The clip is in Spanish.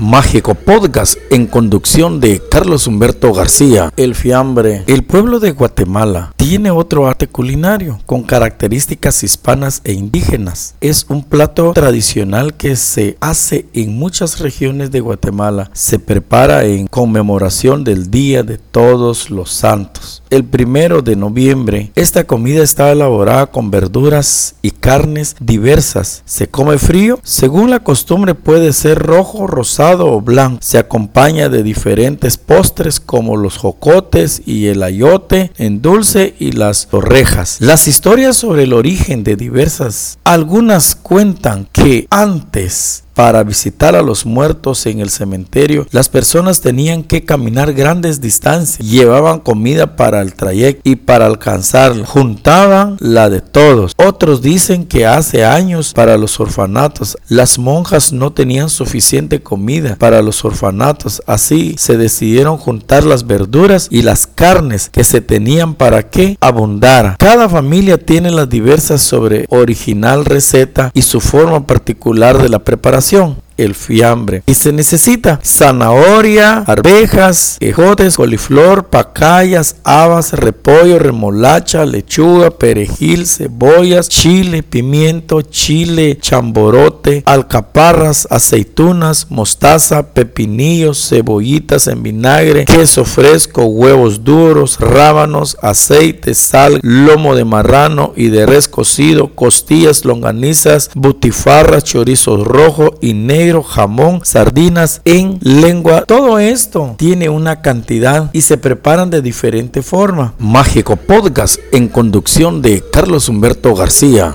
Mágico Podcast en conducción de Carlos Humberto García. El fiambre. El pueblo de Guatemala tiene otro arte culinario con características hispanas e indígenas. Es un plato tradicional que se hace en muchas regiones de Guatemala. Se prepara en conmemoración del Día de Todos los Santos. El primero de noviembre, esta comida está elaborada con verduras y carnes diversas. Se come frío. Según la costumbre puede ser rojo, rosado, o blanco. Se acompaña de diferentes postres como los jocotes y el ayote en dulce y las torrejas. Las historias sobre el origen de diversas, algunas cuentan que antes para visitar a los muertos en el cementerio, las personas tenían que caminar grandes distancias, llevaban comida para el trayecto y para alcanzarla, juntaban la de todos. Otros dicen que hace años para los orfanatos las monjas no tenían suficiente comida para los orfanatos, así se decidieron juntar las verduras y las carnes que se tenían para que abundara. Cada familia tiene las diversas sobre original receta y su forma particular de la preparación información el fiambre. Y se necesita zanahoria, arvejas, ejotes, coliflor, pacayas, habas, repollo, remolacha, lechuga, perejil, cebollas, chile, pimiento, chile, chamborote, alcaparras, aceitunas, mostaza, pepinillos, cebollitas en vinagre, queso fresco, huevos duros, rábanos, aceite, sal, lomo de marrano y de res cocido, costillas, longanizas, butifarras, chorizos rojos y jamón, sardinas en lengua. Todo esto tiene una cantidad y se preparan de diferente forma. Mágico Podcast en conducción de Carlos Humberto García.